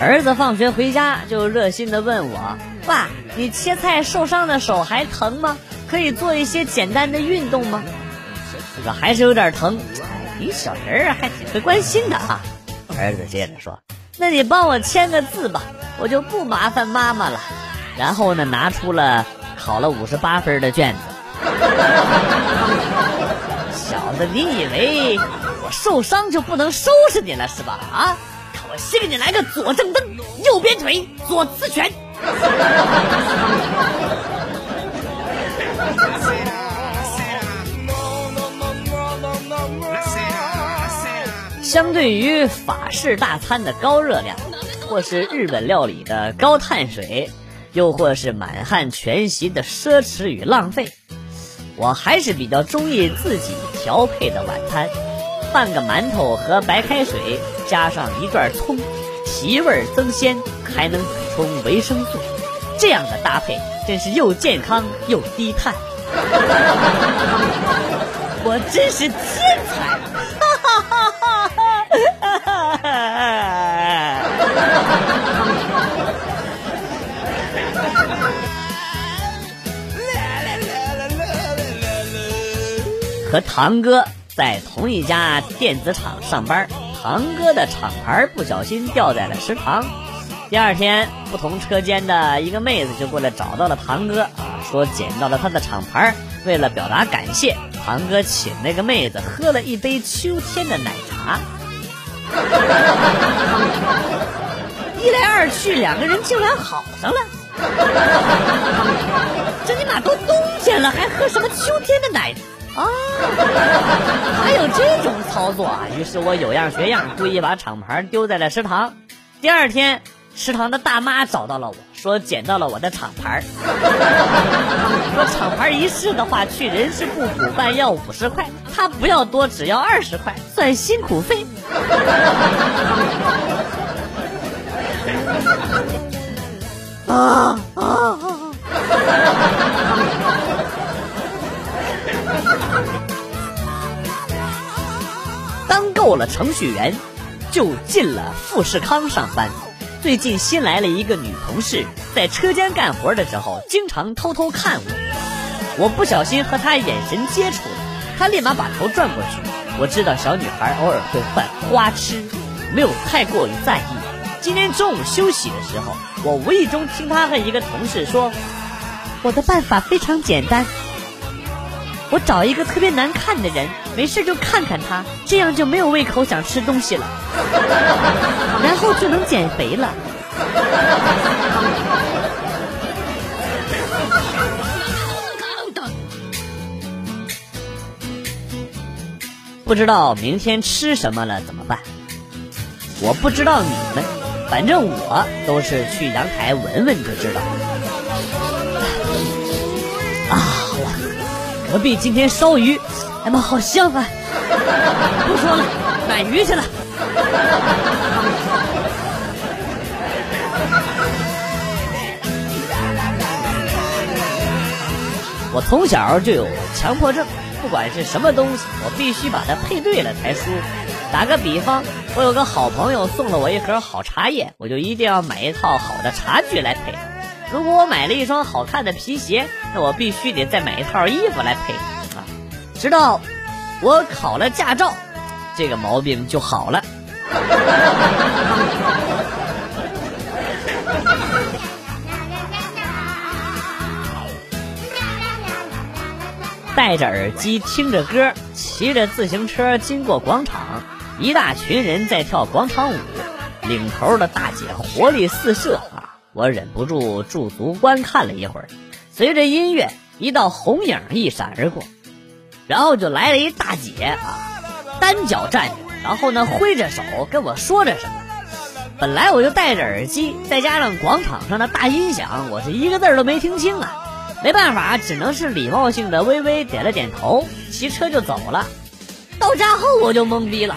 儿子放学回家就热心的问我：“爸，你切菜受伤的手还疼吗？可以做一些简单的运动吗？”我说：“还是有点疼。”你小人儿还挺会关心的啊。儿子接着说：“那你帮我签个字吧，我就不麻烦妈妈了。”然后呢，拿出了考了五十八分的卷子。小子，你以为我受伤就不能收拾你了是吧？啊！我先给你来个左正蹬，右边腿，左刺拳。相对于法式大餐的高热量，或是日本料理的高碳水，又或是满汉全席的奢侈与浪费，我还是比较中意自己调配的晚餐。半个馒头和白开水，加上一段葱，提味增鲜，还能补充维生素，这样的搭配真是又健康又低碳。我真是天才！哈哈哈哈哈！和堂哥。在同一家电子厂上班，堂哥的厂牌不小心掉在了食堂。第二天，不同车间的一个妹子就过来找到了堂哥啊，说捡到了他的厂牌。为了表达感谢，堂哥请那个妹子喝了一杯秋天的奶茶。一来二去，两个人竟然好上了。这尼玛都冬天了，还喝什么秋天的奶？啊，操作啊！于是我有样学样，故意把厂牌丢在了食堂。第二天，食堂的大妈找到了我，说捡到了我的厂牌，说厂牌一试的话，去人事部补办要五十块，他不要多，只要二十块，算辛苦费。啊 啊！当够了程序员，就进了富士康上班。最近新来了一个女同事，在车间干活的时候，经常偷偷看我。我不小心和她眼神接触了，她立马把头转过去。我知道小女孩偶尔会犯花痴，没有太过于在意。今天中午休息的时候，我无意中听她和一个同事说：“我的办法非常简单。”我找一个特别难看的人，没事就看看他，这样就没有胃口想吃东西了，然后就能减肥了。不知道明天吃什么了怎么办？我不知道你们，反正我都是去阳台闻闻就知道。啊！隔壁今天烧鱼，哎妈，好香啊！不说了，买鱼去了。我从小就有强迫症，不管是什么东西，我必须把它配对了才舒服。打个比方，我有个好朋友送了我一盒好茶叶，我就一定要买一套好的茶具来配。如果我买了一双好看的皮鞋，那我必须得再买一套衣服来配！直到我考了驾照，这个毛病就好了。戴着耳机听着歌，骑着自行车经过广场，一大群人在跳广场舞，领头的大姐活力四射啊！我忍不住驻足观看了一会儿，随着音乐，一道红影一闪而过，然后就来了一大姐啊，单脚站着，然后呢挥着手跟我说着什么。本来我就戴着耳机，再加上广场上的大音响，我是一个字儿都没听清啊。没办法，只能是礼貌性的微微点了点头，骑车就走了。到家后我就懵逼了，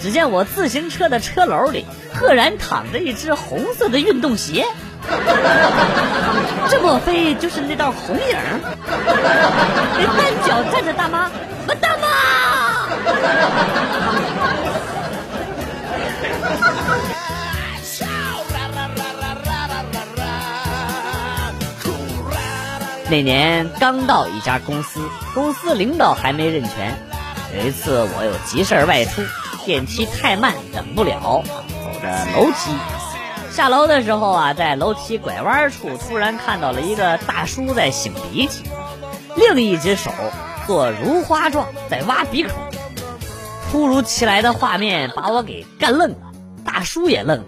只见我自行车的车篓里赫然躺着一只红色的运动鞋。这莫非就是那道红影？那单脚站着大妈，我大妈！那年刚到一家公司，公司领导还没认全。有一次我有急事外出，电梯太慢等不了，走着楼梯下楼的时候啊，在楼梯拐弯处突然看到了一个大叔在擤鼻涕，另一只手做如花状在挖鼻孔。突如其来的画面把我给干愣了，大叔也愣了。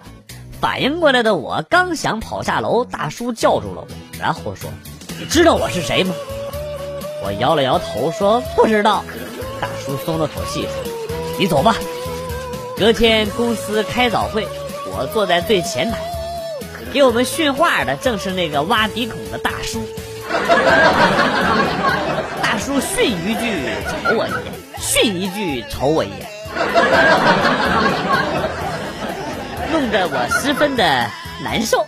反应过来的我刚想跑下楼，大叔叫住了我，然后说：“你知道我是谁吗？”我摇了摇头说：“不知道。”大叔松了口气说：“你走吧。”隔天公司开早会。我坐在最前排，给我们训话的正是那个挖鼻孔的大叔。大叔训一句瞅我一眼，训一句瞅我一眼，弄得我十分的难受。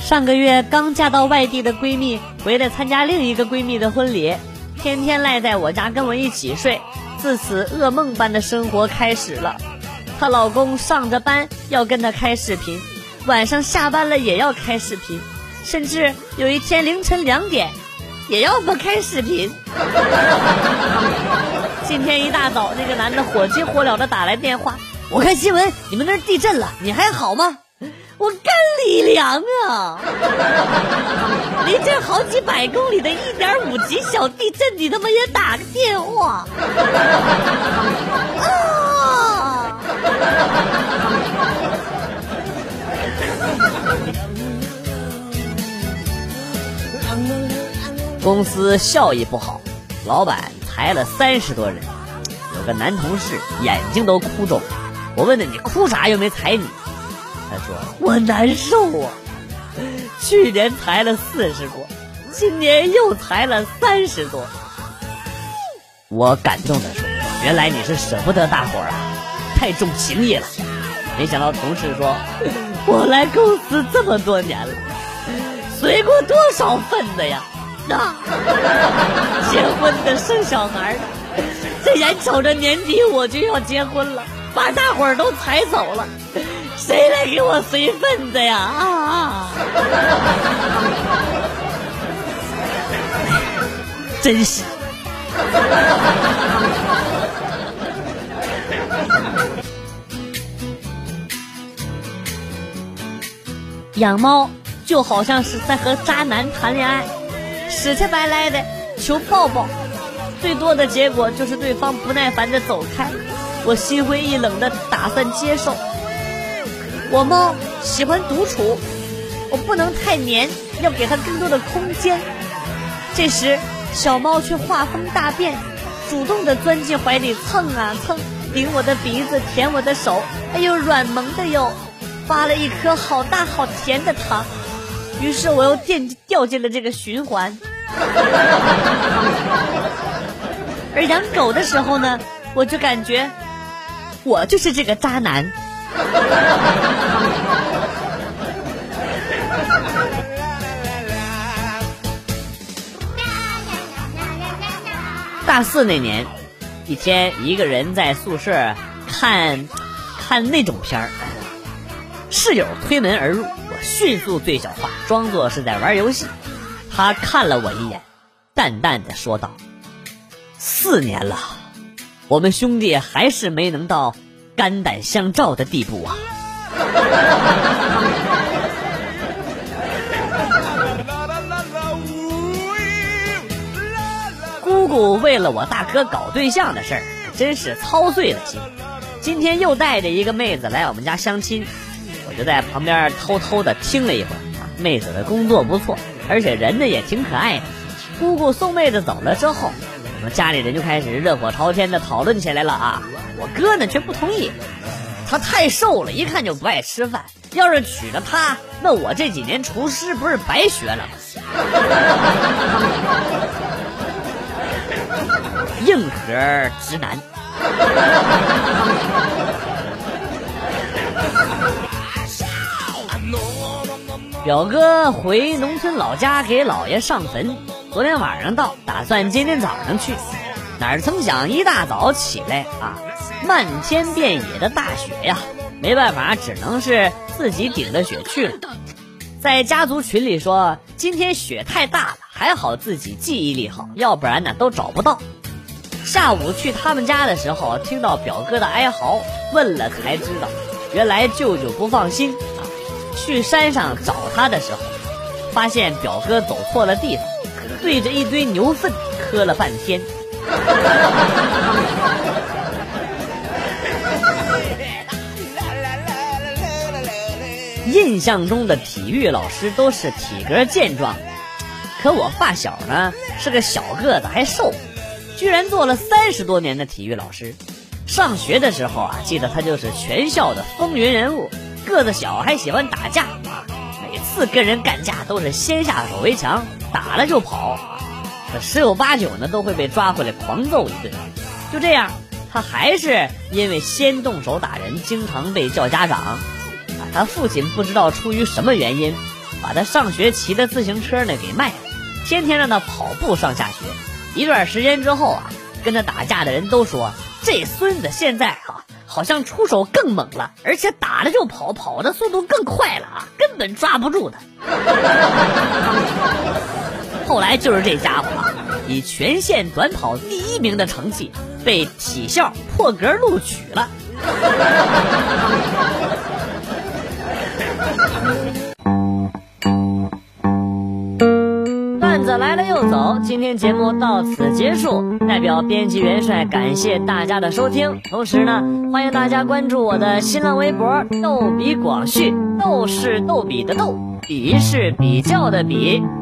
上个月刚嫁到外地的闺蜜回来参加另一个闺蜜的婚礼。天天赖在我家跟我一起睡，自此噩梦般的生活开始了。她老公上着班要跟她开视频，晚上下班了也要开视频，甚至有一天凌晨两点也要不开视频。今天一大早，那个男的火急火燎的打来电话，我看新闻你们那儿地震了，你还好吗？我干李良啊！离这好几百公里的一点五级小地震，你他妈也打个电话啊！公司效益不好，老板裁了三十多人，有个男同事眼睛都哭肿了。我问他：“你哭啥？又没裁你？”他说：“我难受啊，去年裁了四十多，今年又裁了三十多。”我感动的说：“原来你是舍不得大伙儿啊，太重情义了。”没想到同事说：“我来公司这么多年了，随过多少份子呀？那结婚的、生小孩的，这眼瞅着年底我就要结婚了，把大伙儿都裁走了。”谁来给我随份子呀？啊啊！真是。养猫就好像是在和渣男谈恋爱，死乞白赖的求抱抱，最多的结果就是对方不耐烦的走开，我心灰意冷的打算接受。我猫喜欢独处，我不能太黏，要给它更多的空间。这时，小猫却画风大变，主动的钻进怀里蹭啊蹭，顶我的鼻子，舔我的手，哎呦软萌的哟，发了一颗好大好甜的糖。于是我又掉掉进了这个循环。而养狗的时候呢，我就感觉我就是这个渣男。大四那年，一天一个人在宿舍看看那种片儿，室友推门而入，我迅速最小化，装作是在玩游戏。他看了我一眼，淡淡的说道：“四年了，我们兄弟还是没能到。”肝胆相照的地步啊！姑姑为了我大哥搞对象的事儿，真是操碎了心。今天又带着一个妹子来我们家相亲，我就在旁边偷偷的听了一会儿。妹子的工作不错，而且人呢也挺可爱的。姑姑送妹子走了之后，我家里人就开始热火朝天的讨论起来了啊！我哥呢却不同意，他太瘦了，一看就不爱吃饭。要是娶了她，那我这几年厨师不是白学了吗？硬核直男。表哥回农村老家给姥爷上坟，昨天晚上到，打算今天早上去。哪曾想一大早起来啊！漫天遍野的大雪呀，没办法，只能是自己顶着雪去了。在家族群里说，今天雪太大了，还好自己记忆力好，要不然呢都找不到。下午去他们家的时候，听到表哥的哀嚎，问了才知道，原来舅舅不放心啊。去山上找他的时候，发现表哥走错了地方，对着一堆牛粪磕了半天。印象中的体育老师都是体格健壮，可我发小呢是个小个子还瘦，居然做了三十多年的体育老师。上学的时候啊，记得他就是全校的风云人物，个子小还喜欢打架啊，每次跟人干架都是先下手为强，打了就跑，可十有八九呢都会被抓回来狂揍一顿。就这样，他还是因为先动手打人，经常被叫家长。啊他父亲不知道出于什么原因，把他上学骑的自行车呢给卖了，天天让他跑步上下学。一段时间之后啊，跟他打架的人都说，这孙子现在啊，好像出手更猛了，而且打了就跑，跑的速度更快了啊，根本抓不住他。后来就是这家伙了，以全县短跑第一名的成绩，被体校破格录取了。段子来了又走，今天节目到此结束。代表编辑元帅感谢大家的收听，同时呢，欢迎大家关注我的新浪微博“逗比广旭”，逗是逗比的逗，比是比较的比。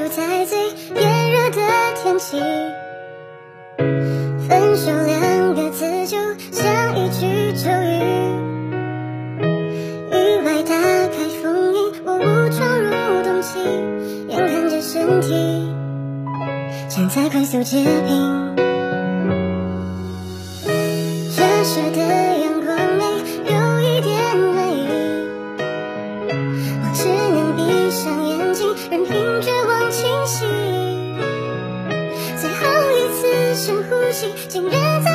留在最炎热的天气，分手两个字就像一句咒语。意外打开封印，我误闯入冬季，眼看着身体正在快速结冰。情人总